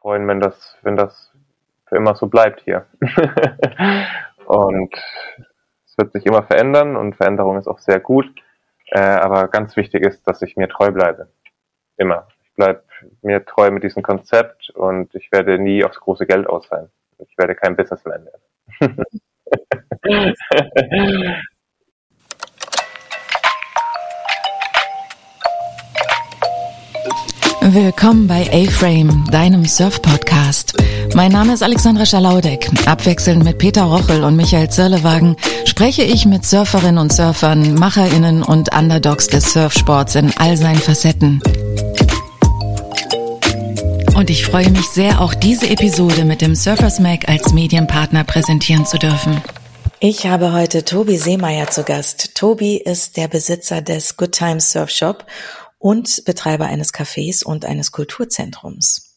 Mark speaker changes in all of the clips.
Speaker 1: freuen, wenn das, wenn das für immer so bleibt hier. und es wird sich immer verändern und Veränderung ist auch sehr gut. Äh, aber ganz wichtig ist, dass ich mir treu bleibe. Immer. Ich bleibe mir treu mit diesem Konzept und ich werde nie aufs große Geld aus sein. Ich werde kein Businessman werden.
Speaker 2: Willkommen bei A-Frame, deinem Surf-Podcast. Mein Name ist Alexandra Schalaudek. Abwechselnd mit Peter Rochel und Michael Zirlewagen spreche ich mit Surferinnen und Surfern, MacherInnen und Underdogs des Surfsports in all seinen Facetten. Und ich freue mich sehr, auch diese Episode mit dem Surfers Mag als Medienpartner präsentieren zu dürfen. Ich habe heute Tobi Seemeyer zu Gast. Tobi ist der Besitzer des Good Times Surf Shop und Betreiber eines Cafés und eines Kulturzentrums.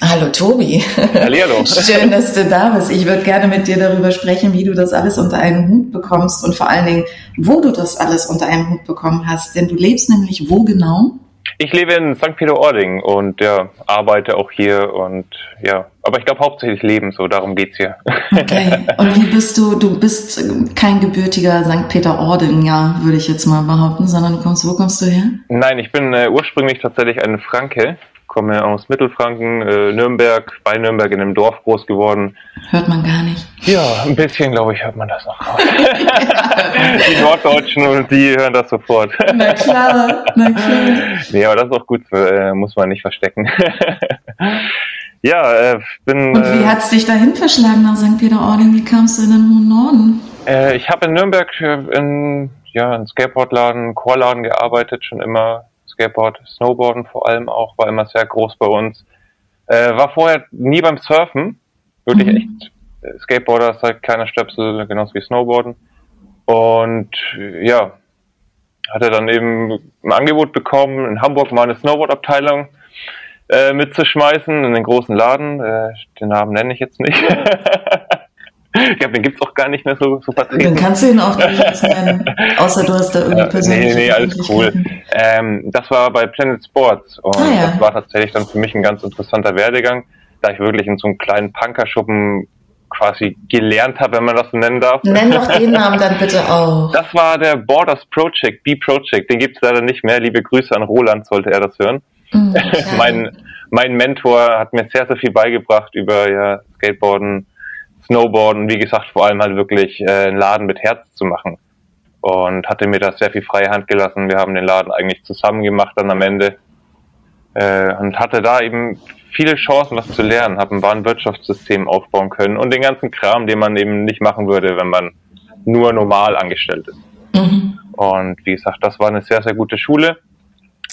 Speaker 2: Hallo Tobi.
Speaker 1: Hallihallo.
Speaker 2: Schön, dass du da bist. Ich würde gerne mit dir darüber sprechen, wie du das alles unter einen Hut bekommst und vor allen Dingen, wo du das alles unter einen Hut bekommen hast. Denn du lebst nämlich wo genau?
Speaker 1: Ich lebe in St. Peter-Ording und ja, arbeite auch hier und ja, aber ich glaube hauptsächlich leben, so darum geht's hier.
Speaker 2: Okay. Und wie bist du, du bist kein gebürtiger St. Peter-Ording, ja, würde ich jetzt mal behaupten, sondern du kommst, wo kommst du her?
Speaker 1: Nein, ich bin äh, ursprünglich tatsächlich ein Franke komme aus Mittelfranken, äh, Nürnberg, bei Nürnberg in einem Dorf groß geworden.
Speaker 2: Hört man gar nicht.
Speaker 1: Ja, ein bisschen, glaube ich, hört man das noch die Norddeutschen und die hören das sofort.
Speaker 2: Na klar, na klar.
Speaker 1: Nee, aber das ist auch gut, äh, muss man nicht verstecken. ja, äh, bin.
Speaker 2: Und wie
Speaker 1: äh,
Speaker 2: hat's dich dahin verschlagen nach St. Peter-Ording? Wie kamst du in den hohen Norden?
Speaker 1: Äh, ich habe in Nürnberg äh, in ja, in Skateboardladen, Chorladen gearbeitet, schon immer Skateboard, Snowboarden vor allem auch, war immer sehr groß bei uns. Äh, war vorher nie beim Surfen, wirklich
Speaker 2: Mhm.
Speaker 1: echt äh, Skateboarder seit kleiner Stöpsel, genauso wie Snowboarden. Und äh, ja, hatte dann eben ein Angebot bekommen, in Hamburg mal eine Snowboard-Abteilung äh, mitzuschmeißen in den großen Laden. Äh, den Namen nenne ich jetzt nicht. ich glaube, den gibt's auch gar nicht mehr so, so
Speaker 2: Dann
Speaker 1: vertreten.
Speaker 2: kannst du ihn auch nicht nennen, außer du hast da irgendwie
Speaker 1: Ja,
Speaker 2: persönliche
Speaker 1: nee, nee, alles cool. Ähm, das war bei Planet Sports und
Speaker 2: Ah, ja.
Speaker 1: das war tatsächlich dann für mich ein ganz interessanter Werdegang, da ich wirklich in so einem kleinen Punkerschuppen quasi gelernt habe, wenn man das so nennen darf.
Speaker 2: Nenn doch den Namen dann bitte auch.
Speaker 1: Das war der Borders Project, B-Project, den gibt's leider nicht mehr. Liebe Grüße an Roland, sollte er das hören.
Speaker 2: Mhm,
Speaker 1: mein, mein Mentor hat mir sehr, sehr viel beigebracht über ja, Skateboarden, Snowboarden, wie gesagt, vor allem halt wirklich äh, einen Laden mit Herz zu machen. Und hatte mir da sehr viel freie Hand gelassen. Wir haben den Laden eigentlich zusammen gemacht dann am Ende. Äh, und hatte da eben viele Chancen, was zu lernen. Habe ein Warenwirtschaftssystem aufbauen können und den ganzen Kram, den man eben nicht machen würde, wenn man nur normal angestellt ist.
Speaker 2: Mhm.
Speaker 1: Und wie gesagt, das war eine sehr, sehr gute Schule.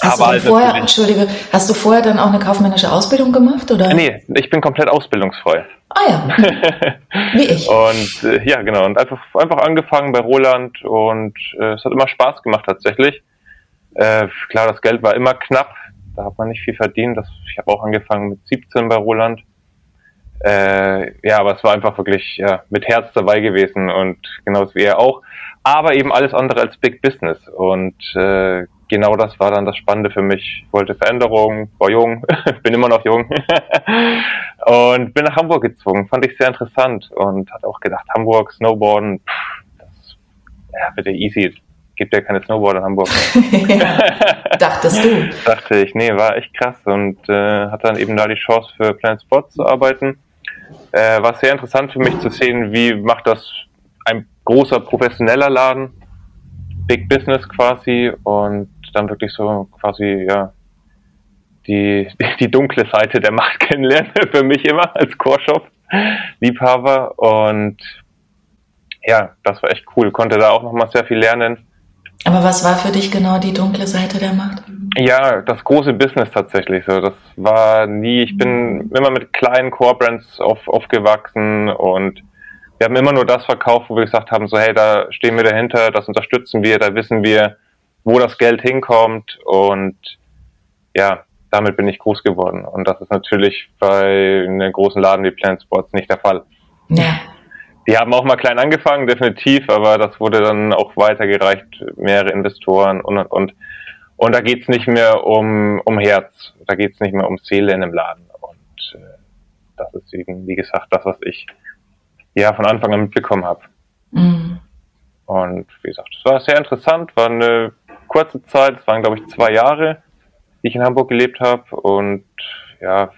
Speaker 2: Hast
Speaker 1: Aber
Speaker 2: du
Speaker 1: halt
Speaker 2: vorher, Entschuldige, hast du vorher dann auch eine kaufmännische Ausbildung gemacht oder?
Speaker 1: Nee, ich bin komplett ausbildungsfrei.
Speaker 2: Ah ja, wie ich.
Speaker 1: Und äh, ja, genau. Und einfach, einfach angefangen bei Roland und äh, es hat immer Spaß gemacht tatsächlich. Äh, klar, das Geld war immer knapp. Da hat man nicht viel verdient. Das, ich habe auch angefangen mit 17 bei Roland. Äh, ja, aber es war einfach wirklich ja, mit Herz dabei gewesen und genauso wie er auch. Aber eben alles andere als Big Business. Und äh, genau das war dann das Spannende für mich. Ich wollte Veränderung, war jung, bin immer noch jung. und bin nach Hamburg gezogen. Fand ich sehr interessant und hatte auch gedacht, Hamburg, Snowboarden, pff, das ja, bitte easy. Gibt ja keine Snowboarder in Hamburg.
Speaker 2: ja, dachtest du.
Speaker 1: dachte ich, nee, war echt krass und äh, hatte dann eben da die Chance für Planet Sports zu arbeiten. Äh, war sehr interessant für mich zu sehen, wie macht das ein großer professioneller Laden, Big Business quasi und dann wirklich so quasi ja die die dunkle Seite der Macht kennenlernen für mich immer als Core-Shop Liebhaber und ja, das war echt cool. Konnte da auch nochmal sehr viel lernen.
Speaker 2: Aber was war für dich genau die dunkle Seite der Macht?
Speaker 1: Ja, das große Business tatsächlich so. Das war nie, ich bin immer mit kleinen Core-Brands auf, aufgewachsen und wir haben immer nur das verkauft, wo wir gesagt haben, so hey, da stehen wir dahinter, das unterstützen wir, da wissen wir, wo das Geld hinkommt und ja, damit bin ich groß geworden. Und das ist natürlich bei einem großen Laden wie Planet Sports nicht der Fall.
Speaker 2: Ja,
Speaker 1: Die haben auch mal klein angefangen, definitiv, aber das wurde dann auch weitergereicht, mehrere Investoren und und und. Und da geht's nicht mehr um, um Herz, da geht's nicht mehr um Seele in einem Laden. Und äh, das ist eben, wie gesagt, das, was ich ja von Anfang an mitbekommen habe. Mhm. Und wie gesagt, es war sehr interessant, war eine kurze Zeit, es waren glaube ich zwei Jahre, die ich in Hamburg gelebt habe und ja,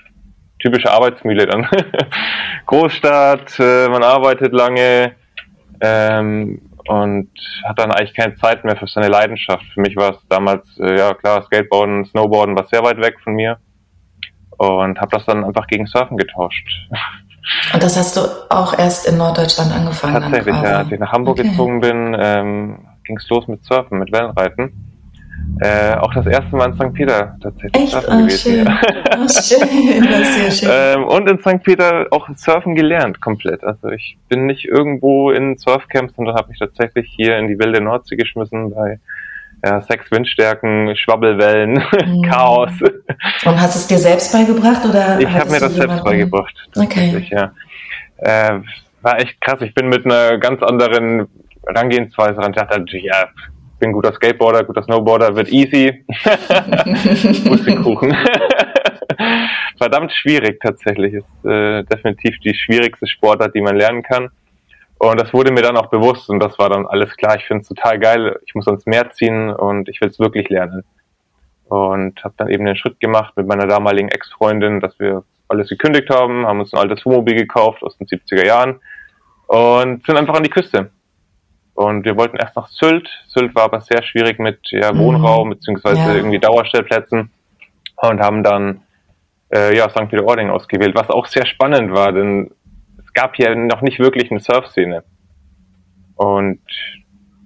Speaker 1: typische Arbeitsmühle dann. Großstadt, äh, man arbeitet lange ähm, und hat dann eigentlich keine Zeit mehr für seine Leidenschaft. Für mich war es damals, äh, ja klar, Skateboarden, Snowboarden war sehr weit weg von mir und habe das dann einfach gegen Surfen getauscht.
Speaker 2: Und das hast du auch erst in Norddeutschland angefangen?
Speaker 1: Tatsächlich, ja. Als ich nach Hamburg okay. gezogen bin, ähm, ging es los mit Surfen, mit Wellenreiten. Äh, auch das erste Mal in St. Peter tatsächlich.
Speaker 2: Echt? Oh, gewesen, schön. Ja. Oh, schön, das ist sehr schön.
Speaker 1: Ähm, und in St. Peter auch Surfen gelernt, komplett. Also ich bin nicht irgendwo in Surfcamps, sondern habe mich tatsächlich hier in die wilde Nordsee geschmissen bei ja, sechs Windstärken, Schwabbelwellen, mhm. Chaos.
Speaker 2: Und hast du es dir selbst beigebracht oder?
Speaker 1: Ich habe mir das selbst beigebracht. Okay. Ja. Äh, war echt krass. Ich bin mit einer ganz anderen Herangehensweise ran. Ich dachte, ja, bin guter Skateboarder, guter Snowboarder, wird easy. Pustekuchen. Verdammt schwierig tatsächlich. Ist äh, definitiv die schwierigste Sportart, die man lernen kann. Und das wurde mir dann auch bewusst und das war dann alles klar. Ich finde es total geil. Ich muss ans Meer ziehen und ich will es wirklich lernen. Und habe dann eben den Schritt gemacht mit meiner damaligen Ex-Freundin, dass wir alles gekündigt haben, haben uns ein altes Wohnmobil gekauft aus den 70er Jahren und sind einfach an die Küste. Und wir wollten erst nach Sylt. Sylt war aber sehr schwierig mit ja, Wohnraum mhm. beziehungsweise ja. irgendwie Dauerstellplätzen und haben dann äh, ja St. Peter-Ording ausgewählt, was auch sehr spannend war, denn gab hier noch nicht wirklich eine Surf-Szene. Und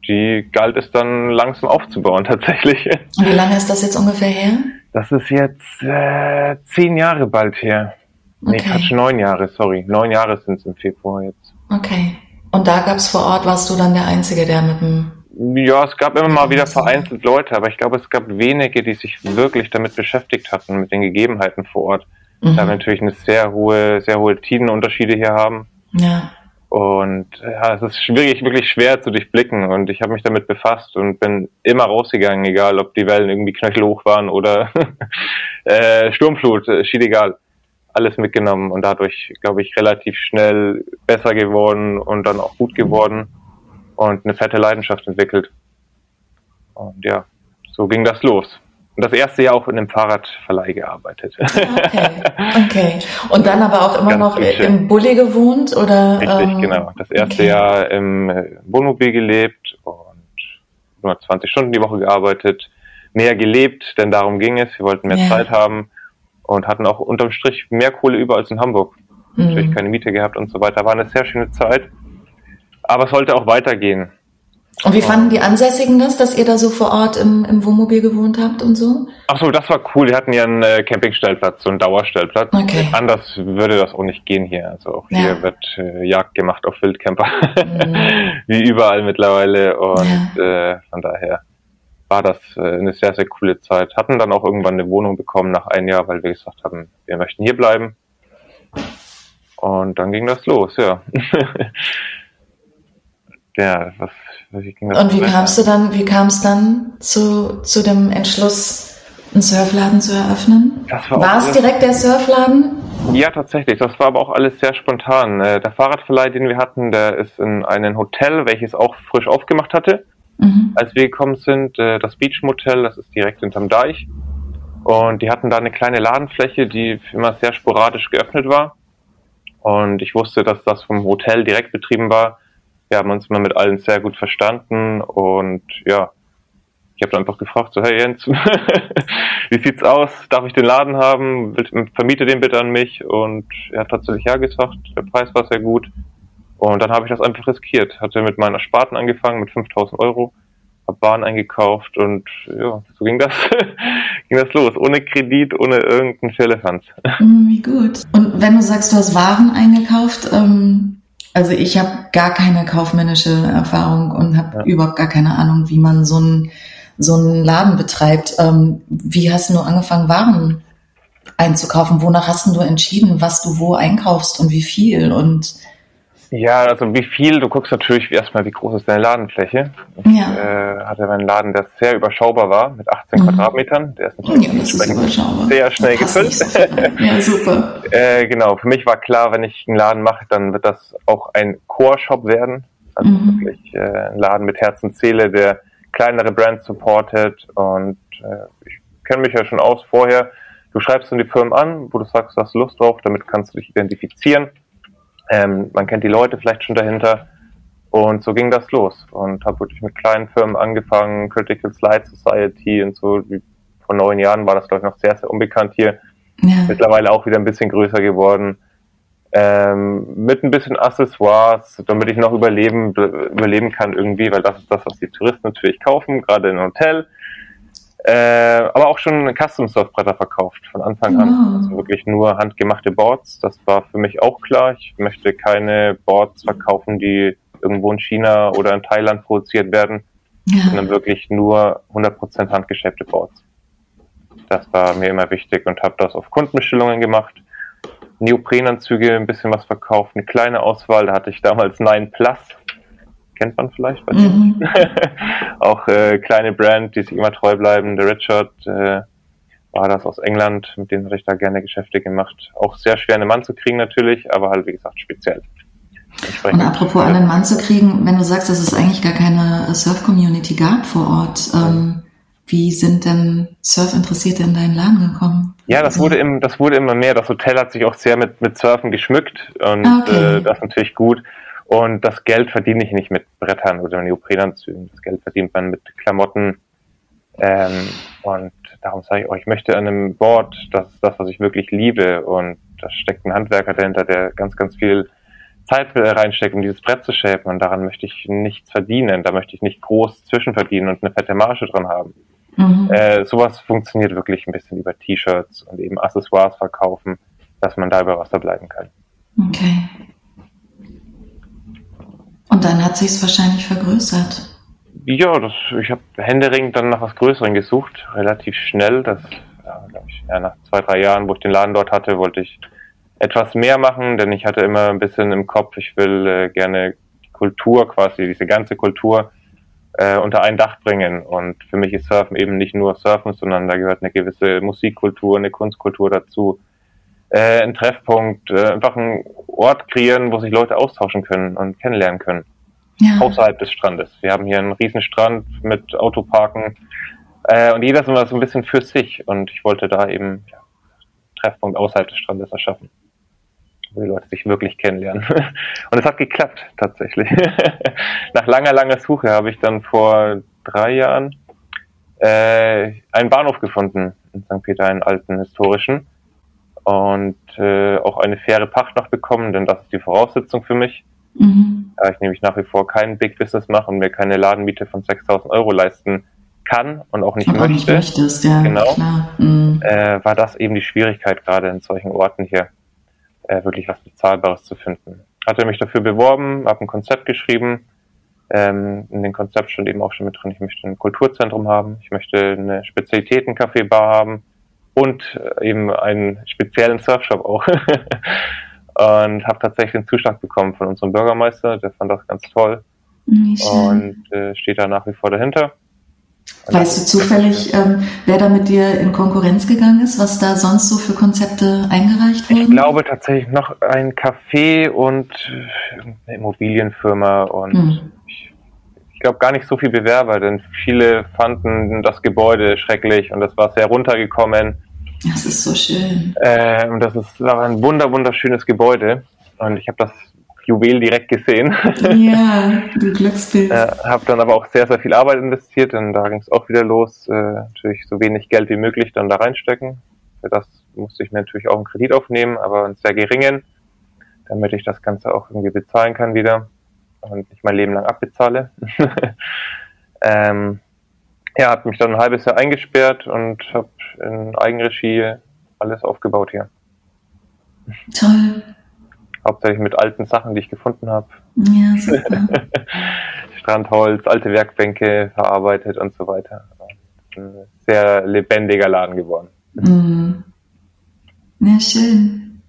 Speaker 1: die galt es dann langsam aufzubauen tatsächlich.
Speaker 2: Und wie lange ist das jetzt ungefähr her?
Speaker 1: Das ist jetzt äh, zehn Jahre bald her. Okay. Nee, Quatsch, neun Jahre, sorry. Neun Jahre sind es im Februar jetzt.
Speaker 2: Okay. Und da gab es vor Ort, warst du dann der Einzige, der mit dem...
Speaker 1: Ja, es gab immer mal wieder vereinzelt Leute, aber ich glaube, es gab wenige, die sich wirklich damit beschäftigt hatten, mit den Gegebenheiten vor Ort. Mhm. Da wir natürlich eine sehr hohe, sehr hohe Tidenunterschiede hier haben. Ja. Und ja, es ist schwierig, wirklich schwer zu durchblicken. Und ich habe mich damit befasst und bin immer rausgegangen, egal ob die Wellen irgendwie knöchelhoch waren oder äh, Sturmflut, äh, schied egal. Alles mitgenommen und dadurch, glaube ich, relativ schnell besser geworden und dann auch gut geworden und eine fette Leidenschaft entwickelt. Und ja, so ging das los. Und das erste Jahr auch in einem Fahrradverleih gearbeitet.
Speaker 2: Okay, okay. Und dann aber auch immer Ganz noch im Bulli gewohnt oder?
Speaker 1: Richtig, ähm, genau. Das erste okay. Jahr im äh, Wohnmobil gelebt und nur 20 Stunden die Woche gearbeitet. Mehr gelebt, denn darum ging es. Wir wollten mehr ja. Zeit haben und hatten auch unterm Strich mehr Kohle über als in Hamburg. Mhm. Natürlich keine Miete gehabt und so weiter. War eine sehr schöne Zeit. Aber es sollte auch weitergehen.
Speaker 2: Und wie fanden die Ansässigen das, dass ihr da so vor Ort im, im Wohnmobil gewohnt habt und so?
Speaker 1: Ach so, das war cool. Wir hatten ja einen äh, Campingstellplatz, so einen Dauerstellplatz. Okay. Anders würde das auch nicht gehen hier. Also auch ja. hier wird äh, Jagd gemacht auf Wildcamper. Mhm. Wie überall mittlerweile. Und ja. äh, von daher war das äh, eine sehr, sehr coole Zeit. Hatten dann auch irgendwann eine Wohnung bekommen nach einem Jahr, weil wir gesagt haben, wir möchten hier bleiben. Und dann ging das los, ja. ja, was
Speaker 2: und wie kamst du dann, wie kam es dann zu, zu dem Entschluss, einen Surfladen zu eröffnen? war, war es direkt der Surfladen?
Speaker 1: Ja, tatsächlich. Das war aber auch alles sehr spontan. Äh, der Fahrradverleih, den wir hatten, der ist in einem Hotel, welches auch frisch aufgemacht hatte. Mhm. Als wir gekommen sind, äh, das Beach Motel, das ist direkt hinterm Deich. Und die hatten da eine kleine Ladenfläche, die immer sehr sporadisch geöffnet war. Und ich wusste, dass das vom Hotel direkt betrieben war wir haben uns immer mit allen sehr gut verstanden und ja, ich habe einfach gefragt, so, hey Jens, wie sieht's aus? Darf ich den Laden haben? Vermiete den bitte an mich? Und er hat tatsächlich ja gesagt, der Preis war sehr gut. Und dann habe ich das einfach riskiert. Hatte mit meiner Sparten angefangen, mit 5000 Euro, habe Waren eingekauft und ja, so ging das, ging das los. Ohne Kredit, ohne irgendeinen Firlefanz.
Speaker 2: Hm, wie gut. Und wenn du sagst, du hast Waren eingekauft, ähm, also ich habe gar keine kaufmännische Erfahrung und habe ja. überhaupt gar keine Ahnung, wie man so einen so einen Laden betreibt. Ähm, wie hast du angefangen, Waren einzukaufen? Wonach hast du entschieden, was du wo einkaufst und wie viel? Und
Speaker 1: Ja, also wie viel, du guckst natürlich erstmal, wie groß ist deine Ladenfläche. Ich ja. äh, hatte meinen Laden, der sehr überschaubar war, mit 18 mhm. Quadratmetern. Der ist natürlich ja, sehr schnell gefüllt. So ja, super. äh, genau, für mich war klar, wenn ich einen Laden mache, dann wird das auch ein Core-Shop werden. Also mhm. wirklich äh, ein Laden mit Herz und Seele, der kleinere Brands supportet. Und äh, ich kenne mich ja schon aus vorher. Du schreibst dann die Firmen an, wo du sagst, du hast Lust drauf, damit kannst du dich identifizieren ähm, man kennt die Leute vielleicht schon dahinter. Und so ging das los. Und habe wirklich mit kleinen Firmen angefangen, Critical Slide Society und so. Vor neun Jahren war das, glaube ich, noch sehr, sehr unbekannt hier. Ja. Mittlerweile auch wieder ein bisschen größer geworden. Ähm, mit ein bisschen Accessoires, damit ich noch überleben, überleben kann irgendwie, weil das ist das, was die Touristen natürlich kaufen, gerade in Hotel. Äh, aber auch schon Custom Surf Bretter verkauft von Anfang an. Wow. Also wirklich nur handgemachte Boards. Das war für mich auch klar. Ich möchte keine Boards verkaufen, die irgendwo in China oder in Thailand produziert werden, ja. sondern wirklich nur 100% handgeschäbte Boards. Das war mir immer wichtig und habe das auf Kundenbestellungen gemacht. Neoprenanzüge ein bisschen was verkauft, eine kleine Auswahl. Da hatte ich damals 9 Plus kennt man vielleicht bei mhm. auch äh, kleine Brand, die sich immer treu bleiben. Der Richard äh, war das aus England, mit dem habe ich da gerne Geschäfte gemacht. Auch sehr schwer, einen Mann zu kriegen natürlich, aber halt wie gesagt speziell.
Speaker 2: Und apropos einen Mann zu kriegen, wenn du sagst, dass es eigentlich gar keine Surf-Community gab vor Ort, ähm, wie sind denn Surf-Interessierte in deinen Laden gekommen?
Speaker 1: Ja, das wurde, im, das wurde immer mehr. Das Hotel hat sich auch sehr mit, mit Surfen geschmückt und ah, okay. äh, das ist natürlich gut. Und das Geld verdiene ich nicht mit Brettern oder Neoprenanzügen. Das Geld verdient man mit Klamotten. Ähm, und darum sage ich auch, ich möchte an einem Board, das ist das, was ich wirklich liebe. Und da steckt ein Handwerker dahinter, der ganz, ganz viel Zeit reinsteckt, um dieses Brett zu schäpen. Und daran möchte ich nichts verdienen. Da möchte ich nicht groß zwischenverdienen und eine fette Marge dran haben. Mhm. Äh, sowas funktioniert wirklich ein bisschen über T-Shirts und eben Accessoires verkaufen, dass man da über Wasser bleiben kann.
Speaker 2: Okay. Und dann hat sich's wahrscheinlich vergrößert.
Speaker 1: Ja, das, ich habe händeringend dann nach was Größerem gesucht, relativ schnell. Das, ja, ich, ja, nach zwei, drei Jahren, wo ich den Laden dort hatte, wollte ich etwas mehr machen, denn ich hatte immer ein bisschen im Kopf, ich will äh, gerne Kultur quasi, diese ganze Kultur äh, unter ein Dach bringen. Und für mich ist Surfen eben nicht nur Surfen, sondern da gehört eine gewisse Musikkultur, eine Kunstkultur dazu äh, ein Treffpunkt, äh, einfach einen Ort kreieren, wo sich Leute austauschen können und kennenlernen können. Ja. Außerhalb des Strandes. Wir haben hier einen riesen Strand mit Autoparken äh, und jeder ist immer so ein bisschen für sich und ich wollte da eben ja, Treffpunkt außerhalb des Strandes erschaffen, wo die Leute sich wirklich kennenlernen. und es hat geklappt tatsächlich. Nach langer, langer Suche habe ich dann vor drei Jahren äh, einen Bahnhof gefunden in St. Peter, einen alten historischen und äh, auch eine faire Pacht noch bekommen, denn das ist die Voraussetzung für mich. Mhm. Da ich nämlich nach wie vor kein Big Business mache und mir keine Ladenmiete von 6000 Euro leisten kann und auch nicht Aber möchte. Nicht möchtest, ja, genau. Mhm. Äh, war das eben die Schwierigkeit gerade in solchen Orten hier, äh, wirklich was Bezahlbares zu finden. Hatte mich dafür beworben, habe ein Konzept geschrieben. Ähm, in dem Konzept stand eben auch schon mit drin, ich möchte ein Kulturzentrum haben, ich möchte eine Spezialitäten-Café-Bar haben, und äh, eben einen speziellen Surfshop auch. und habe tatsächlich einen Zuschlag bekommen von unserem Bürgermeister, der fand das ganz toll und äh, steht da nach wie vor dahinter.
Speaker 2: weißt du zufällig, ähm, wer da mit dir in Konkurrenz gegangen ist, was da sonst so für Konzepte eingereicht wurden?
Speaker 1: Ich glaube tatsächlich noch ein Café und eine Immobilienfirma und hm. ich glaube gar nicht so viel Bewerber, denn viele fanden das Gebäude schrecklich und das war sehr runtergekommen
Speaker 2: das ist so schön.
Speaker 1: Äh, und das ist aber ein wunder, wunderschönes Gebäude. Und ich habe das Juwel direkt gesehen.
Speaker 2: Ja, du Glücksbild.
Speaker 1: äh, habe dann aber auch sehr, sehr viel Arbeit investiert, denn da ging es auch wieder los. Äh, natürlich so wenig Geld wie möglich dann da reinstecken. Für das musste ich mir natürlich auch einen Kredit aufnehmen, aber einen sehr geringen, damit ich das Ganze auch irgendwie bezahlen kann wieder und nicht mein Leben lang abbezahle. ähm, ja, habe mich dann ein halbes Jahr eingesperrt und habe in Eigenregie alles aufgebaut hier.
Speaker 2: Toll.
Speaker 1: Hauptsächlich mit alten Sachen, die ich gefunden habe.
Speaker 2: Ja, super.
Speaker 1: Strandholz, alte Werkbänke verarbeitet und so weiter. Ein sehr lebendiger Laden geworden.
Speaker 2: Mhm. Ja, schön.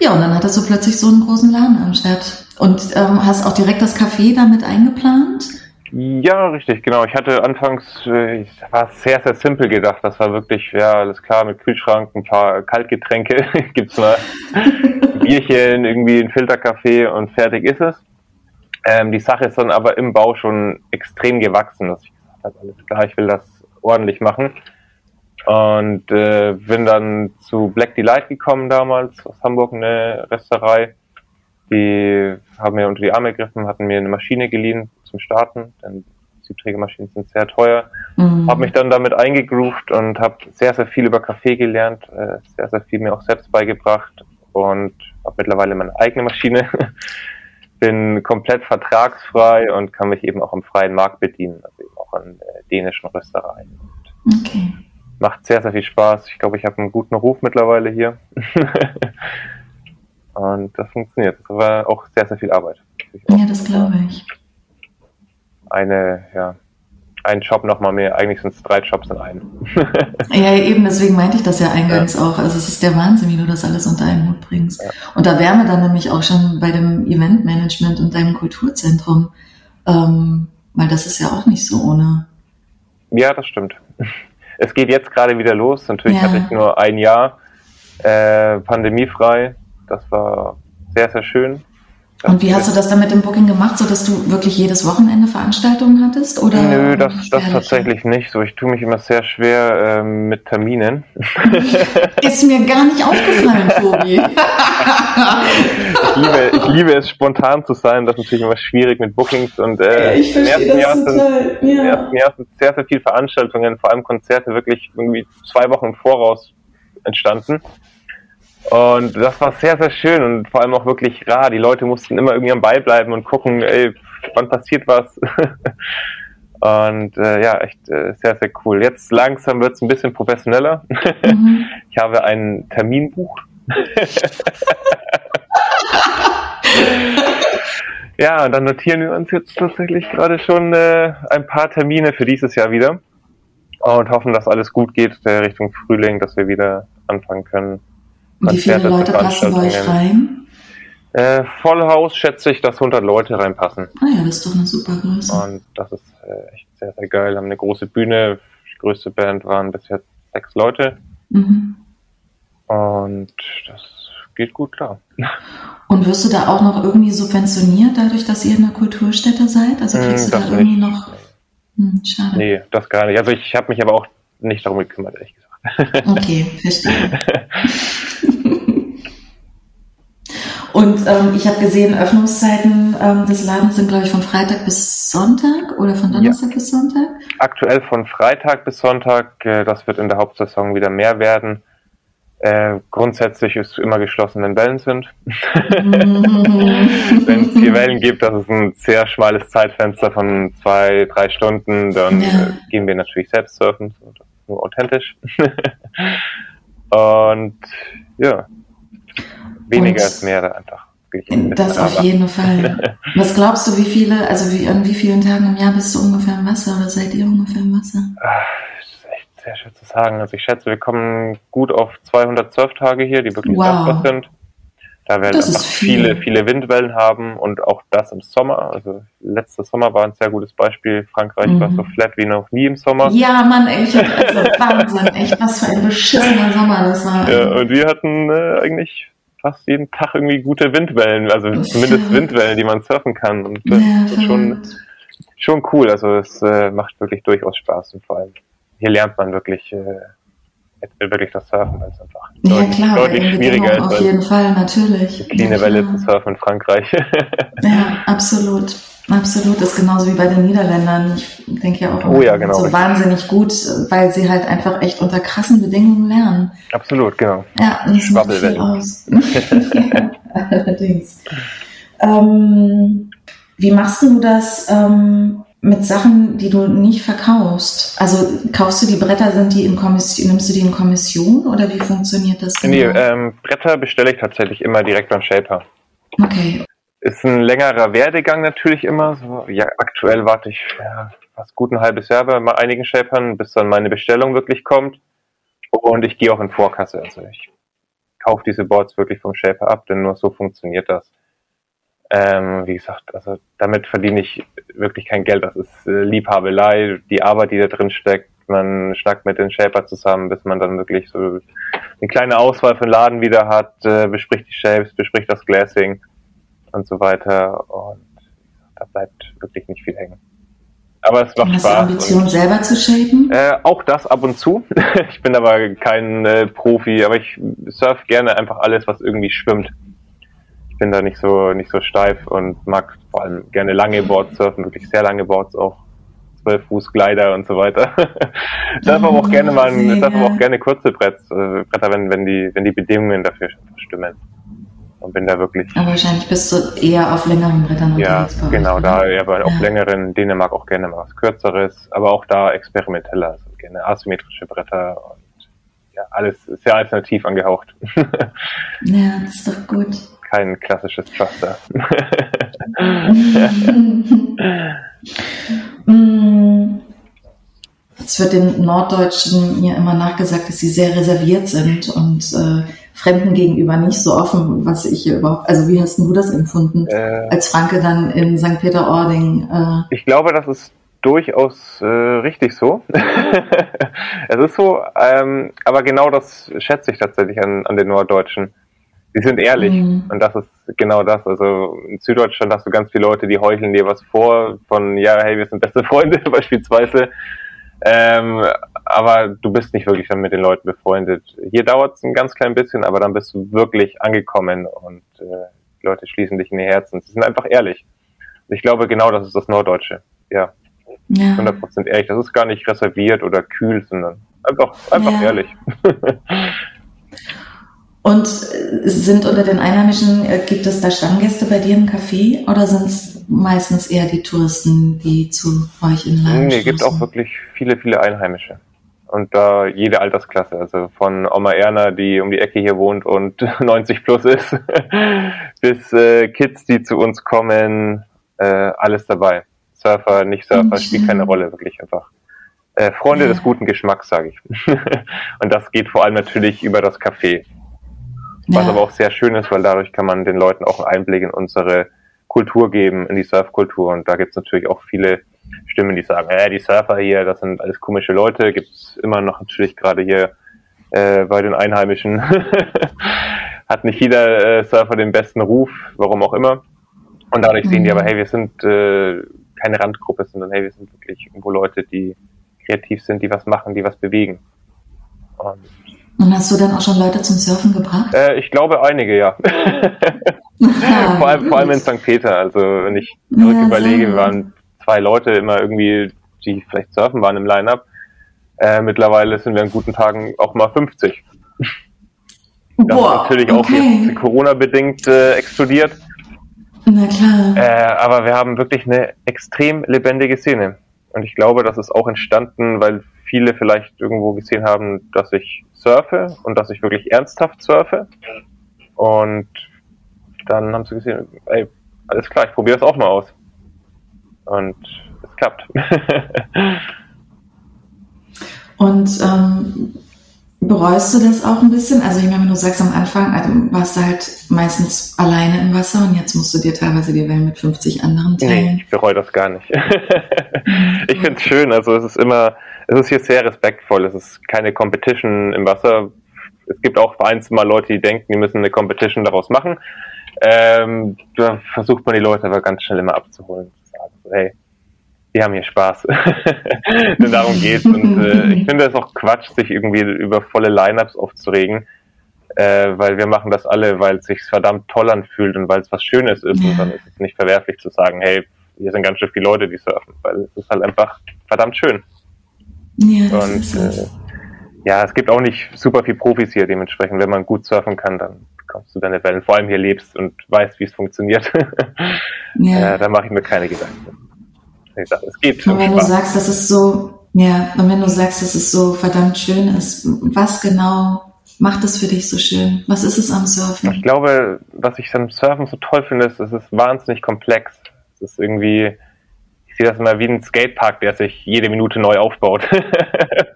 Speaker 2: Ja, und dann hattest du plötzlich so einen großen Laden am Start. Und ähm, hast auch direkt das Café damit eingeplant?
Speaker 1: Ja, richtig, genau. Ich hatte anfangs, äh, war sehr, sehr simpel gedacht. Das war wirklich, ja, alles klar, mit Kühlschrank, ein paar Kaltgetränke, gibt's mal Bierchen, irgendwie ein Filterkaffee und fertig ist es. Ähm, die Sache ist dann aber im Bau schon extrem gewachsen, dass ich gesagt habe, alles klar, ich will das ordentlich machen. Und äh, bin dann zu Black Delight gekommen damals, aus Hamburg, eine Resterei. Die haben mir unter die Arme gegriffen, hatten mir eine Maschine geliehen zum Starten, denn Siebträgermaschinen sind sehr teuer. Mhm. Habe mich dann damit eingegroovt und habe sehr, sehr viel über Kaffee gelernt, äh, sehr, sehr viel mir auch selbst beigebracht und habe mittlerweile meine eigene Maschine. Bin komplett vertragsfrei und kann mich eben auch im freien Markt bedienen, also eben auch an äh, dänischen Röstereien. Okay. Macht sehr, sehr viel Spaß. Ich glaube, ich habe einen guten Ruf mittlerweile hier. und das funktioniert. Das war auch sehr, sehr viel Arbeit.
Speaker 2: Ja, das glaube ich
Speaker 1: eine, ja, ein Job nochmal mehr. Eigentlich sind es drei Jobs in einem.
Speaker 2: ja, eben, deswegen meinte ich das ja eingangs ja. auch. Also es ist der Wahnsinn, wie du das alles unter einen Hut bringst. Ja. Und da wären wir dann nämlich auch schon bei dem Eventmanagement und deinem Kulturzentrum. Ähm, weil das ist ja auch nicht so ohne.
Speaker 1: Ja, das stimmt. Es geht jetzt gerade wieder los. Natürlich ja. hatte ich nur ein Jahr äh, pandemiefrei. Das war sehr, sehr schön.
Speaker 2: Und wie hast du das dann mit dem Booking gemacht, so dass du wirklich jedes Wochenende Veranstaltungen hattest? Oder
Speaker 1: Nö, das, das tatsächlich nicht. So, ich tue mich immer sehr schwer ähm, mit Terminen.
Speaker 2: Ist mir gar nicht aufgefallen, Tobi.
Speaker 1: ich, liebe, ich liebe es, spontan zu sein. Das ist natürlich immer schwierig mit Bookings und äh,
Speaker 2: ich im ersten Jahr sind,
Speaker 1: ja. im ersten Jahr sind sehr, sehr viele Veranstaltungen, vor allem Konzerte, wirklich irgendwie zwei Wochen im Voraus entstanden. Und das war sehr, sehr schön und vor allem auch wirklich rar. Die Leute mussten immer irgendwie am Ball bleiben und gucken, ey, wann passiert was. und äh, ja, echt äh, sehr, sehr cool. Jetzt langsam wird es ein bisschen professioneller. Mhm. Ich habe ein Terminbuch. ja, und dann notieren wir uns jetzt tatsächlich gerade schon äh, ein paar Termine für dieses Jahr wieder und hoffen, dass alles gut geht Richtung Frühling, dass wir wieder anfangen können.
Speaker 2: Wie viele Leute passen bei euch rein?
Speaker 1: Äh, Vollhaus schätze ich, dass 100 Leute reinpassen.
Speaker 2: Ah ja, das ist doch eine super Größe.
Speaker 1: Und das ist äh, echt sehr, sehr geil. Wir haben eine große Bühne. Die größte Band waren bisher sechs Leute. Mhm. Und das geht gut klar.
Speaker 2: Und wirst du da auch noch irgendwie subventioniert, dadurch, dass ihr eine Kulturstätte seid? Also kriegst hm, du da irgendwie nicht. noch.
Speaker 1: Hm, schade. Nee, das gar nicht. Also ich habe mich aber auch nicht darum gekümmert, ehrlich gesagt.
Speaker 2: Okay, verstehe. Und ähm, ich habe gesehen, Öffnungszeiten ähm, des Ladens sind, glaube ich, von Freitag bis Sonntag oder von Donnerstag ja. bis Sonntag?
Speaker 1: Aktuell von Freitag bis Sonntag. Äh, das wird in der Hauptsaison wieder mehr werden. Äh, grundsätzlich ist immer geschlossen, wenn Wellen sind. wenn es vier Wellen gibt, das ist ein sehr schmales Zeitfenster von zwei, drei Stunden, dann ja. äh, gehen wir natürlich selbst surfen. Ist nur authentisch. Und ja, weniger ist mehr einfach.
Speaker 2: Das auf jeden Fall. Was glaubst du, wie viele, also wie, an wie vielen Tagen im Jahr bist du ungefähr im Wasser oder seid ihr ungefähr im Wasser?
Speaker 1: Ah, das ist echt sehr schwer zu sagen. Also ich schätze, wir kommen gut auf 200 Surftage hier, die wirklich wow. sind. Da werden einfach viel. viele, viele Windwellen haben und auch das im Sommer. Also letztes Sommer war ein sehr gutes Beispiel. Frankreich mhm. war so flat wie noch nie im Sommer.
Speaker 2: Ja, Mann, echt, also Wahnsinn, echt, was für ein beschissener Sommer das war.
Speaker 1: Ja, und wir hatten äh, eigentlich fast jeden Tag irgendwie gute Windwellen, also zumindest Windwellen, die man surfen kann. Und das ja, ist schon, schon cool. Also es äh, macht wirklich durchaus Spaß und vor allem hier lernt man wirklich äh, wirklich das Surfen, weil es einfach
Speaker 2: ja, deutlich, klar, deutlich schwieriger ist. Auf jeden Fall, natürlich.
Speaker 1: Kleine
Speaker 2: ja,
Speaker 1: Welle zu surfen in Frankreich.
Speaker 2: ja, absolut. Absolut, das ist genauso wie bei den Niederländern. Ich denke ja auch
Speaker 1: oh, ja, genau.
Speaker 2: so wahnsinnig gut, weil sie halt einfach echt unter krassen Bedingungen lernen.
Speaker 1: Absolut, genau.
Speaker 2: Ja, und das macht viel aus. ja, allerdings. Ähm, wie machst du das ähm, mit Sachen, die du nicht verkaufst? Also kaufst du die Bretter, sind die in Kommission, nimmst du die in Kommission oder wie funktioniert das?
Speaker 1: Genau? Nee, ähm, Bretter bestelle ich tatsächlich immer direkt beim Shaper.
Speaker 2: Okay
Speaker 1: ist ein längerer Werdegang natürlich immer. So, ja, aktuell warte ich ja, fast gut ein halbes Jahr bei einigen Shapern, bis dann meine Bestellung wirklich kommt. Und ich gehe auch in Vorkasse. Also ich kaufe diese Boards wirklich vom Shaper ab, denn nur so funktioniert das. Ähm, wie gesagt, also damit verdiene ich wirklich kein Geld. Das ist äh, Liebhabelei, die Arbeit, die da drin steckt. Man schnackt mit den Shaper zusammen, bis man dann wirklich so eine kleine Auswahl von Laden wieder hat, äh, bespricht die Shapes, bespricht das Glassing und so weiter. Und da bleibt wirklich nicht viel hängen. Aber es macht
Speaker 2: Hast
Speaker 1: Spaß.
Speaker 2: Hast du Ambition, selber zu shapen?
Speaker 1: Äh, auch das ab und zu. ich bin aber kein äh, Profi, aber ich surf gerne einfach alles, was irgendwie schwimmt. Ich bin da nicht so nicht so steif und mag vor allem gerne lange Boards surfen, wirklich sehr lange Boards auch. 12 Fuß Glider und so weiter. darf aber auch gerne mal ein, darf aber auch gerne kurze Bretts, äh, Bretter, wenn, wenn die, wenn die Bedingungen dafür stimmen. Und bin da wirklich.
Speaker 2: Aber wahrscheinlich bist du eher auf längeren Brettern
Speaker 1: unterwegs. Ja, genau, euch, da eher bei ja. auf längeren, Dänemark auch gerne mal was kürzeres, aber auch da experimenteller, also gerne asymmetrische Bretter und ja, alles sehr alternativ angehaucht.
Speaker 2: ja, das ist doch gut.
Speaker 1: Kein klassisches Truster.
Speaker 2: Es wird den Norddeutschen ja immer nachgesagt, dass sie sehr reserviert sind und äh, Fremden gegenüber nicht so offen, was ich hier überhaupt, also wie hast du das empfunden, äh, als Franke dann in St. Peter-Ording?
Speaker 1: Äh, ich glaube, das ist durchaus äh, richtig so. es ist so, ähm, aber genau das schätze ich tatsächlich an, an den Norddeutschen. Die sind ehrlich mhm. und das ist genau das. Also in Süddeutschland hast du ganz viele Leute, die heucheln dir was vor, von ja, hey, wir sind beste Freunde beispielsweise. Ähm, aber du bist nicht wirklich dann mit den Leuten befreundet. Hier dauert es ein ganz klein bisschen, aber dann bist du wirklich angekommen und äh, die Leute schließen dich in ihr Herzen. Sie sind einfach ehrlich. Ich glaube, genau das ist das Norddeutsche. Ja. ja. 100% ehrlich. Das ist gar nicht reserviert oder kühl, sondern einfach, einfach ja. ehrlich.
Speaker 2: Und äh, sind unter den Einheimischen, äh, gibt es da Stammgäste bei dir im Café oder sind es meistens eher die Touristen, die zu euch in Laden
Speaker 1: Nee, gibt auch wirklich viele, viele Einheimische. Und da jede Altersklasse, also von Oma Erna, die um die Ecke hier wohnt und 90 plus ist, bis äh, Kids, die zu uns kommen, äh, alles dabei. Surfer, nicht Surfer, spielt keine Rolle, wirklich einfach. Äh, Freunde ja. des guten Geschmacks, sage ich. und das geht vor allem natürlich über das Café. Was ja. aber auch sehr schön ist, weil dadurch kann man den Leuten auch einen Einblick in unsere Kultur geben, in die Surfkultur. Und da gibt es natürlich auch viele Stimmen, die sagen, äh, die Surfer hier, das sind alles komische Leute. Gibt es immer noch natürlich gerade hier äh, bei den Einheimischen. Hat nicht jeder äh, Surfer den besten Ruf, warum auch immer. Und dadurch mhm. sehen die aber, hey, wir sind äh, keine Randgruppe, sondern hey, wir sind wirklich irgendwo Leute, die kreativ sind, die was machen, die was bewegen.
Speaker 2: Und und hast du dann auch schon Leute zum Surfen gebracht?
Speaker 1: Äh, ich glaube einige, ja. vor, allem, vor allem in St. Peter. Also wenn ich zurück ja, überlege, wir waren zwei Leute immer irgendwie, die vielleicht surfen waren im Line-Up. Äh, mittlerweile sind wir an guten Tagen auch mal 50. Das Boah, ist natürlich okay. auch jetzt Corona-bedingt äh, explodiert.
Speaker 2: Na klar.
Speaker 1: Äh, aber wir haben wirklich eine extrem lebendige Szene. Und ich glaube, das ist auch entstanden, weil viele vielleicht irgendwo gesehen haben, dass ich surfe und dass ich wirklich ernsthaft surfe. Und dann haben sie gesehen, ey, alles klar, ich probiere es auch mal aus. Und es klappt.
Speaker 2: und ähm, bereust du das auch ein bisschen? Also ich meine, wenn du sagst am Anfang, also warst du halt meistens alleine im Wasser und jetzt musst du dir teilweise die Wellen mit 50 anderen teilen.
Speaker 1: Nee, ich bereue das gar nicht. ich finde es schön, also es ist immer, es ist hier sehr respektvoll. Es ist keine Competition im Wasser. Es gibt auch vereinzelt mal Leute, die denken, die müssen eine Competition daraus machen. Ähm, da versucht man die Leute aber ganz schnell immer abzuholen. Sagen so, hey, die haben hier Spaß. Denn darum geht's. Und äh, ich finde es auch Quatsch, sich irgendwie über volle Lineups aufzuregen. Äh, weil wir machen das alle, weil es sich verdammt toll anfühlt und weil es was Schönes ist. Und dann ist es nicht verwerflich zu sagen, hey, hier sind ganz schön viele Leute, die surfen, weil es ist halt einfach verdammt schön. Ja, und äh, ja, es gibt auch nicht super viel Profis hier dementsprechend. Wenn man gut surfen kann, dann bekommst du deine Wellen. Vor allem hier lebst und weißt, wie es funktioniert. ja. äh, da mache ich mir keine Gedanken. Sag, es geht.
Speaker 2: Und wenn du sagst, dass es so, ja, und wenn du sagst, dass es so verdammt schön ist, was genau macht es für dich so schön? Was ist es am Surfen?
Speaker 1: Ich glaube, was ich am Surfen so toll finde, ist, es ist wahnsinnig komplex. Es ist irgendwie, sehe das immer wie ein Skatepark, der sich jede Minute neu aufbaut.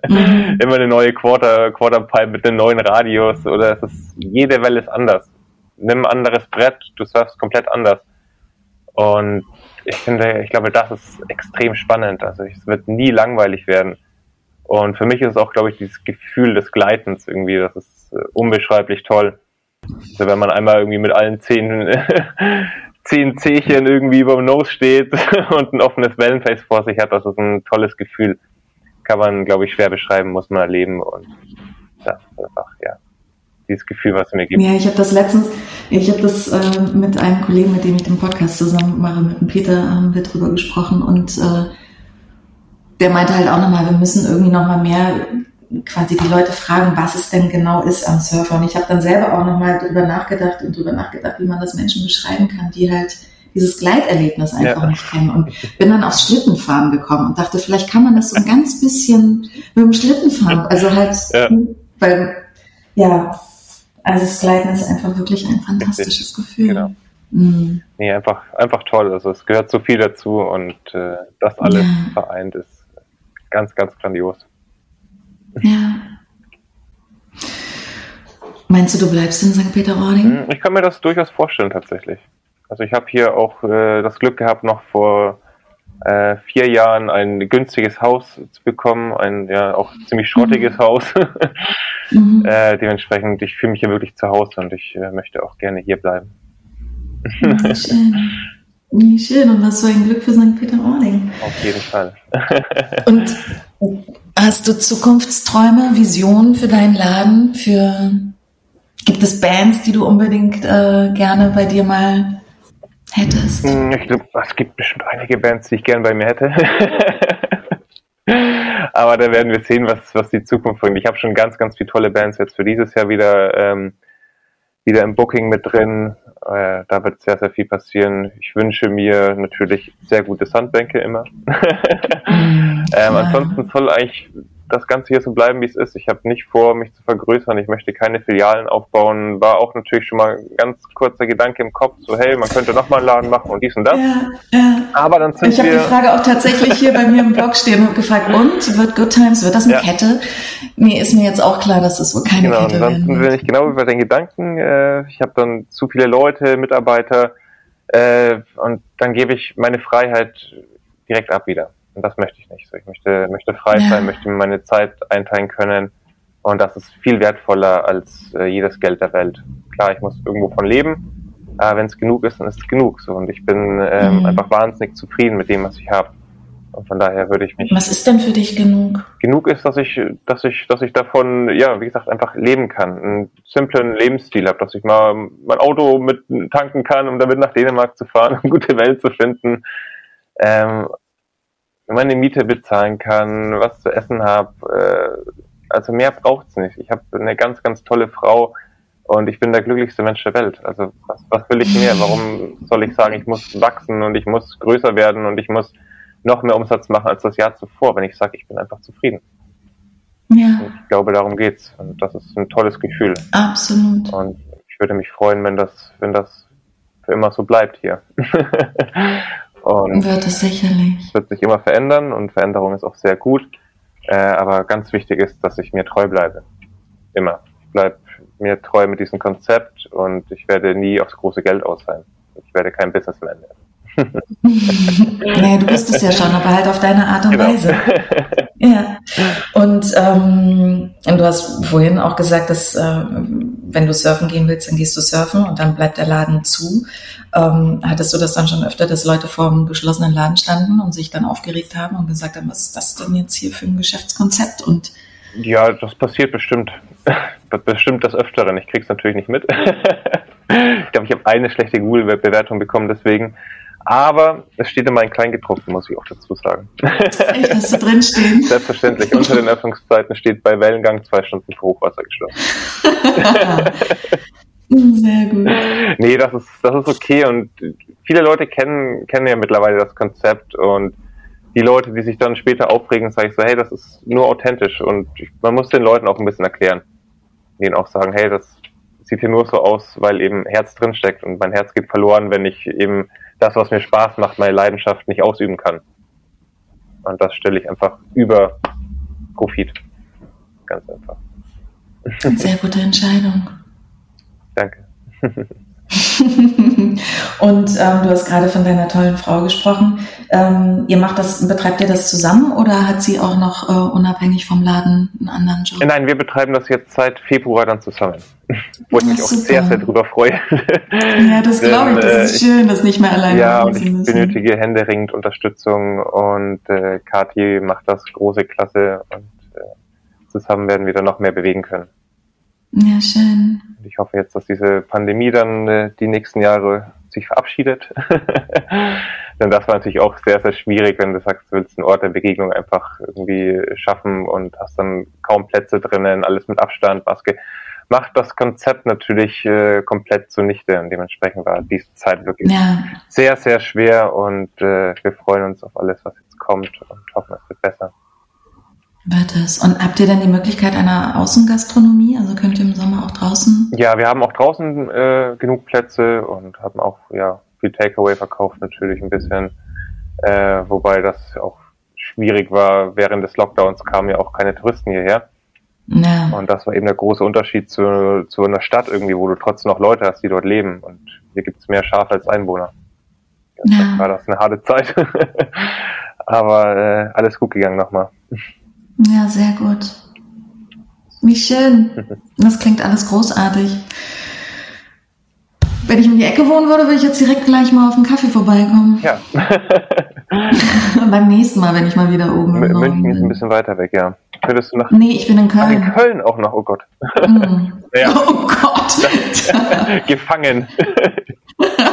Speaker 1: mhm. Immer eine neue Quarter, Quarterpipe mit einem neuen Radius oder es ist, jede Welle ist anders. Nimm ein anderes Brett, du surfst komplett anders. Und ich finde, ich glaube, das ist extrem spannend. Also es wird nie langweilig werden. Und für mich ist es auch, glaube ich, dieses Gefühl des Gleitens irgendwie, das ist äh, unbeschreiblich toll. Also wenn man einmal irgendwie mit allen Zehen 10 Zehchen irgendwie über dem Nose steht und ein offenes Wellenface vor sich hat. Das ist ein tolles Gefühl. Kann man, glaube ich, schwer beschreiben, muss man erleben. Und das ist einfach, ja, dieses Gefühl, was es mir gibt.
Speaker 2: Ja, ich habe das letztens, ich habe das äh, mit einem Kollegen, mit dem ich den Podcast zusammen mache, mit dem Peter, haben wir drüber gesprochen und äh, der meinte halt auch nochmal, wir müssen irgendwie nochmal mehr quasi die Leute fragen, was es denn genau ist am Surfer. Und ich habe dann selber auch nochmal drüber nachgedacht und drüber nachgedacht, wie man das Menschen beschreiben kann, die halt dieses Gleiterlebnis einfach ja. nicht kennen. Und bin dann aufs Schlittenfahren gekommen und dachte, vielleicht kann man das so ein ganz bisschen mit dem Schlittenfahren, also halt, ja. weil, ja, also das Gleiten ist einfach wirklich ein fantastisches Gefühl. Genau.
Speaker 1: Mhm. Nee, einfach, einfach toll. Also es gehört so viel dazu und äh, das alles ja. vereint ist ganz, ganz grandios.
Speaker 2: Ja. Meinst du, du bleibst in St. Peter-Ording?
Speaker 1: Hm, ich kann mir das durchaus vorstellen, tatsächlich. Also ich habe hier auch äh, das Glück gehabt, noch vor äh, vier Jahren ein günstiges Haus zu bekommen, ein ja auch ziemlich schrottiges mhm. Haus. mhm. äh, dementsprechend, ich fühle mich hier wirklich zu Hause und ich äh, möchte auch gerne hier bleiben.
Speaker 2: schön. Wie schön und was für ein Glück für St. Peter-Ording.
Speaker 1: Auf jeden Fall.
Speaker 2: und hast du Zukunftsträume, Visionen für deinen Laden? Für gibt es Bands, die du unbedingt äh, gerne bei dir mal hättest?
Speaker 1: Hm, ich glaube, es gibt bestimmt einige Bands, die ich gerne bei mir hätte. Aber da werden wir sehen, was, was die Zukunft bringt. Ich habe schon ganz, ganz viele tolle Bands jetzt für dieses Jahr wieder, ähm, wieder im Booking mit drin. Äh, da wird sehr, sehr viel passieren. Ich wünsche mir natürlich sehr gute Sandbänke immer. ähm, ja. Ansonsten soll eigentlich das Ganze hier so bleiben, wie es ist. Ich habe nicht vor, mich zu vergrößern. Ich möchte keine Filialen aufbauen. War auch natürlich schon mal ein ganz kurzer Gedanke im Kopf, so hey, man könnte noch mal einen Laden machen und dies und das. Ja, ja. Aber dann sind
Speaker 2: ich habe die Frage auch tatsächlich hier bei mir im Blog stehen und gefragt, und wird Good Times, wird das eine ja. Kette? Nee, ist mir jetzt auch klar, dass das wohl keine genau, Kette
Speaker 1: wird. Ansonsten bin ich genau über den Gedanken. Äh, ich habe dann zu viele Leute, Mitarbeiter äh, und dann gebe ich meine Freiheit direkt ab wieder. Und das möchte ich nicht. So, ich möchte, möchte frei ja. sein, möchte mir meine Zeit einteilen können. Und das ist viel wertvoller als äh, jedes Geld der Welt. Klar, ich muss irgendwo von leben, aber wenn es genug ist, dann ist es genug. So. Und ich bin ähm, mhm. einfach wahnsinnig zufrieden mit dem, was ich habe. Und von daher würde ich mich.
Speaker 2: Was ist denn für dich genug?
Speaker 1: Genug ist, dass ich, dass ich, dass ich davon, ja, wie gesagt, einfach leben kann. Einen simplen Lebensstil habe, dass ich mal mein Auto mit tanken kann, um damit nach Dänemark zu fahren, eine gute Welt zu finden. Ähm, meine Miete bezahlen kann, was zu essen habe. Äh, also mehr braucht's nicht. Ich habe eine ganz, ganz tolle Frau und ich bin der glücklichste Mensch der Welt. Also was, was will ich mehr? Warum soll ich sagen, ich muss wachsen und ich muss größer werden und ich muss noch mehr Umsatz machen als das Jahr zuvor, wenn ich sage, ich bin einfach zufrieden. Ja. Und ich glaube, darum geht's. Und das ist ein tolles Gefühl.
Speaker 2: Absolut.
Speaker 1: Und ich würde mich freuen, wenn das, wenn das für immer so bleibt hier.
Speaker 2: Und wird es sicherlich.
Speaker 1: Wird sich immer verändern und Veränderung ist auch sehr gut. Äh, aber ganz wichtig ist, dass ich mir treu bleibe. Immer. Ich bleibe mir treu mit diesem Konzept und ich werde nie aufs große Geld aus sein. Ich werde kein Businessman werden
Speaker 2: nee, du bist es ja schon, aber halt auf deine Art und genau. Weise. Ja. Und ähm, du hast vorhin auch gesagt, dass äh, wenn du surfen gehen willst, dann gehst du surfen und dann bleibt der Laden zu. Ähm, hattest du das dann schon öfter, dass Leute vor einem geschlossenen Laden standen und sich dann aufgeregt haben und gesagt haben, was ist das denn jetzt hier für ein Geschäftskonzept? Und
Speaker 1: ja, das passiert bestimmt. bestimmt das Öfteren. Ich krieg's natürlich nicht mit. ich glaube, ich habe eine schlechte Google-Bewertung bekommen, deswegen. Aber es steht immer in Kleingedruckten, muss ich auch dazu sagen.
Speaker 2: Echt, hast du drinstehen?
Speaker 1: Selbstverständlich. Unter den Öffnungszeiten steht bei Wellengang zwei Stunden für Hochwasser geschlossen.
Speaker 2: Sehr gut.
Speaker 1: Nee, das ist, das ist okay und viele Leute kennen, kennen ja mittlerweile das Konzept und die Leute, die sich dann später aufregen, sage ich so, hey, das ist nur authentisch und man muss den Leuten auch ein bisschen erklären. Denen auch sagen, hey, das sieht hier nur so aus, weil eben Herz drinsteckt und mein Herz geht verloren, wenn ich eben das, was mir Spaß macht, meine Leidenschaft nicht ausüben kann. Und das stelle ich einfach über Profit. Ganz einfach.
Speaker 2: Sehr gute Entscheidung.
Speaker 1: Danke.
Speaker 2: Und ähm, du hast gerade von deiner tollen Frau gesprochen. Ähm, ihr macht das, betreibt ihr das zusammen oder hat sie auch noch äh, unabhängig vom Laden einen anderen Job?
Speaker 1: Nein, wir betreiben das jetzt seit Februar dann zusammen. Wo ich mich auch sehr, sehr drüber freue.
Speaker 2: Ja, das glaube ich, das ist äh, schön, das nicht mehr alleine
Speaker 1: Ja, und ich müssen. benötige händeringend Unterstützung und äh, Kathi macht das große Klasse und äh, zusammen werden wir dann noch mehr bewegen können.
Speaker 2: Ja, schön.
Speaker 1: Und ich hoffe jetzt, dass diese Pandemie dann äh, die nächsten Jahre sich verabschiedet. Denn das war natürlich auch sehr, sehr schwierig, wenn du sagst, du willst einen Ort der Begegnung einfach irgendwie schaffen und hast dann kaum Plätze drinnen, alles mit Abstand, Maske. Macht das Konzept natürlich äh, komplett zunichte und dementsprechend war diese Zeit wirklich ja. sehr, sehr schwer und äh, wir freuen uns auf alles, was jetzt kommt und hoffen, es wird besser.
Speaker 2: Wird es. Und habt ihr denn die Möglichkeit einer Außengastronomie? Also könnt ihr im Sommer auch draußen?
Speaker 1: Ja, wir haben auch draußen äh, genug Plätze und haben auch ja viel Takeaway verkauft natürlich ein bisschen. Äh, wobei das auch schwierig war. Während des Lockdowns kamen ja auch keine Touristen hierher. Ja. Und das war eben der große Unterschied zu, zu einer Stadt irgendwie, wo du trotzdem noch Leute hast, die dort leben. Und hier gibt es mehr Schafe als Einwohner. Ja. war das eine harte Zeit. Aber äh, alles gut gegangen nochmal.
Speaker 2: Ja, sehr gut. Wie schön. Das klingt alles großartig. Wenn ich um die Ecke wohnen würde, würde ich jetzt direkt gleich mal auf einen Kaffee vorbeikommen.
Speaker 1: Ja.
Speaker 2: Beim nächsten Mal, wenn ich mal wieder oben
Speaker 1: bin. München ist ein bisschen weiter weg, ja.
Speaker 2: Könntest du nach. Nee, ich bin in Köln. Ach,
Speaker 1: in Köln auch noch, oh Gott.
Speaker 2: Mm. Ja. Oh Gott.
Speaker 1: Gefangen.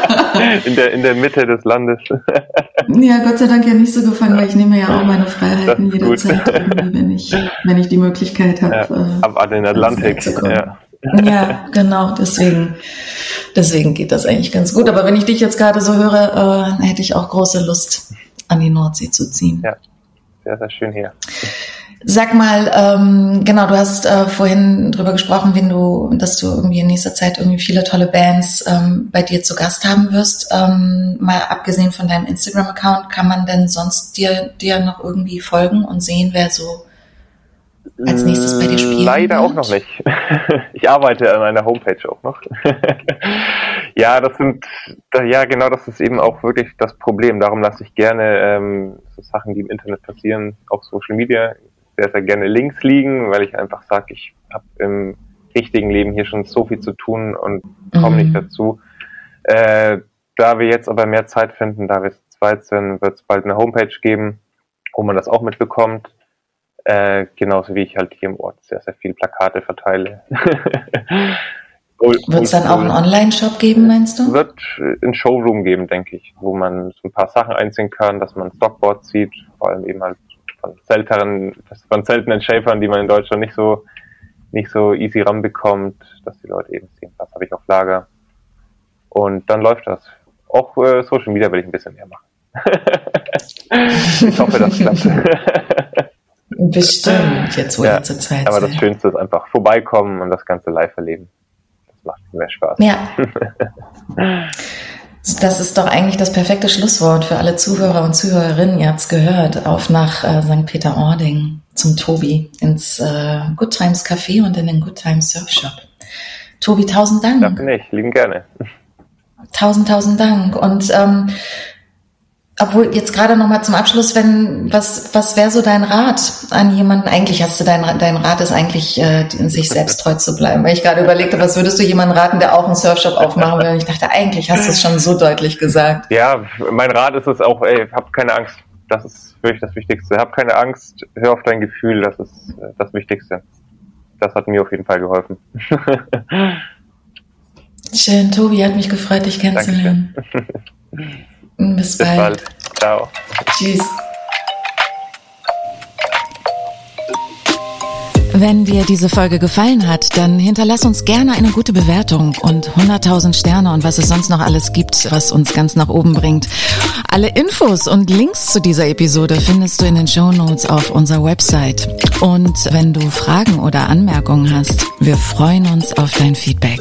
Speaker 1: in, der, in der Mitte des Landes.
Speaker 2: ja, Gott sei Dank ja nicht so gefangen, weil ich nehme ja auch meine Freiheiten jederzeit, wenn ich, wenn ich die Möglichkeit habe. Ja,
Speaker 1: äh, ab an den Atlantik.
Speaker 2: Ja. ja, genau, deswegen, deswegen geht das eigentlich ganz gut. Aber wenn ich dich jetzt gerade so höre, äh, hätte ich auch große Lust, an die Nordsee zu ziehen.
Speaker 1: Ja, sehr, sehr schön hier.
Speaker 2: Sag mal, ähm, genau, du hast äh, vorhin drüber gesprochen, wenn du, dass du irgendwie in nächster Zeit irgendwie viele tolle Bands ähm, bei dir zu Gast haben wirst. Ähm, mal abgesehen von deinem Instagram-Account, kann man denn sonst dir, dir noch irgendwie folgen und sehen, wer so als nächstes bei dir spielt?
Speaker 1: Leider wird? auch noch nicht. Ich arbeite an einer Homepage auch noch. ja, das sind, ja genau, das ist eben auch wirklich das Problem. Darum lasse ich gerne ähm, so Sachen, die im Internet passieren, auf Social Media sehr, sehr gerne links liegen, weil ich einfach sage, ich habe im richtigen Leben hier schon so viel zu tun und komme mhm. nicht dazu. Äh, da wir jetzt aber mehr Zeit finden, da wir zweit sind, wird es bald eine Homepage geben, wo man das auch mitbekommt. Äh, genauso wie ich halt hier im Ort sehr, sehr viele Plakate verteile.
Speaker 2: Wird es dann auch einen Online-Shop geben, meinst du?
Speaker 1: Wird ein Showroom geben, denke ich, wo man so ein paar Sachen einziehen kann, dass man Stockboard sieht, vor allem eben halt von seltenen, von seltenen Shapern, die man in Deutschland nicht so, nicht so easy ranbekommt, dass die Leute eben sehen, was habe ich auf Lager. Und dann läuft das. Auch äh, Social Media will ich ein bisschen mehr machen. ich hoffe, das klappt.
Speaker 2: Bestimmt, jetzt wo ja, zur Zeit
Speaker 1: Aber das Schönste ist einfach vorbeikommen und das Ganze live erleben. Das macht viel mehr Spaß.
Speaker 2: Ja. Das ist doch eigentlich das perfekte Schlusswort für alle Zuhörer und Zuhörerinnen. Ihr habt es gehört, auf nach äh, St. Peter-Ording zum Tobi ins äh, Good Times Café und in den Good Times Surf Shop. Tobi, tausend Dank.
Speaker 1: Danke nicht, lieben gerne.
Speaker 2: Tausend, tausend Dank. Und ähm, obwohl jetzt gerade noch mal zum Abschluss, wenn was was wäre so dein Rat an jemanden? Eigentlich hast du dein dein Rat ist eigentlich äh, sich selbst treu zu bleiben, weil ich gerade überlegte, was würdest du jemandem raten, der auch einen Surfshop aufmachen will? Und ich dachte, eigentlich hast du es schon so deutlich gesagt.
Speaker 1: Ja, mein Rat ist es auch, ey, hab keine Angst. Das ist wirklich das Wichtigste. Hab keine Angst, hör auf dein Gefühl. Das ist äh, das Wichtigste. Das hat mir auf jeden Fall geholfen.
Speaker 2: Schön, Tobi, hat mich gefreut, dich kennenzulernen. Bis, Bis bald. bald.
Speaker 1: Ciao.
Speaker 2: Tschüss. Wenn dir diese Folge gefallen hat, dann hinterlass uns gerne eine gute Bewertung und 100.000 Sterne und was es sonst noch alles gibt, was uns ganz nach oben bringt. Alle Infos und Links zu dieser Episode findest du in den Show Notes auf unserer Website. Und wenn du Fragen oder Anmerkungen hast, wir freuen uns auf dein Feedback.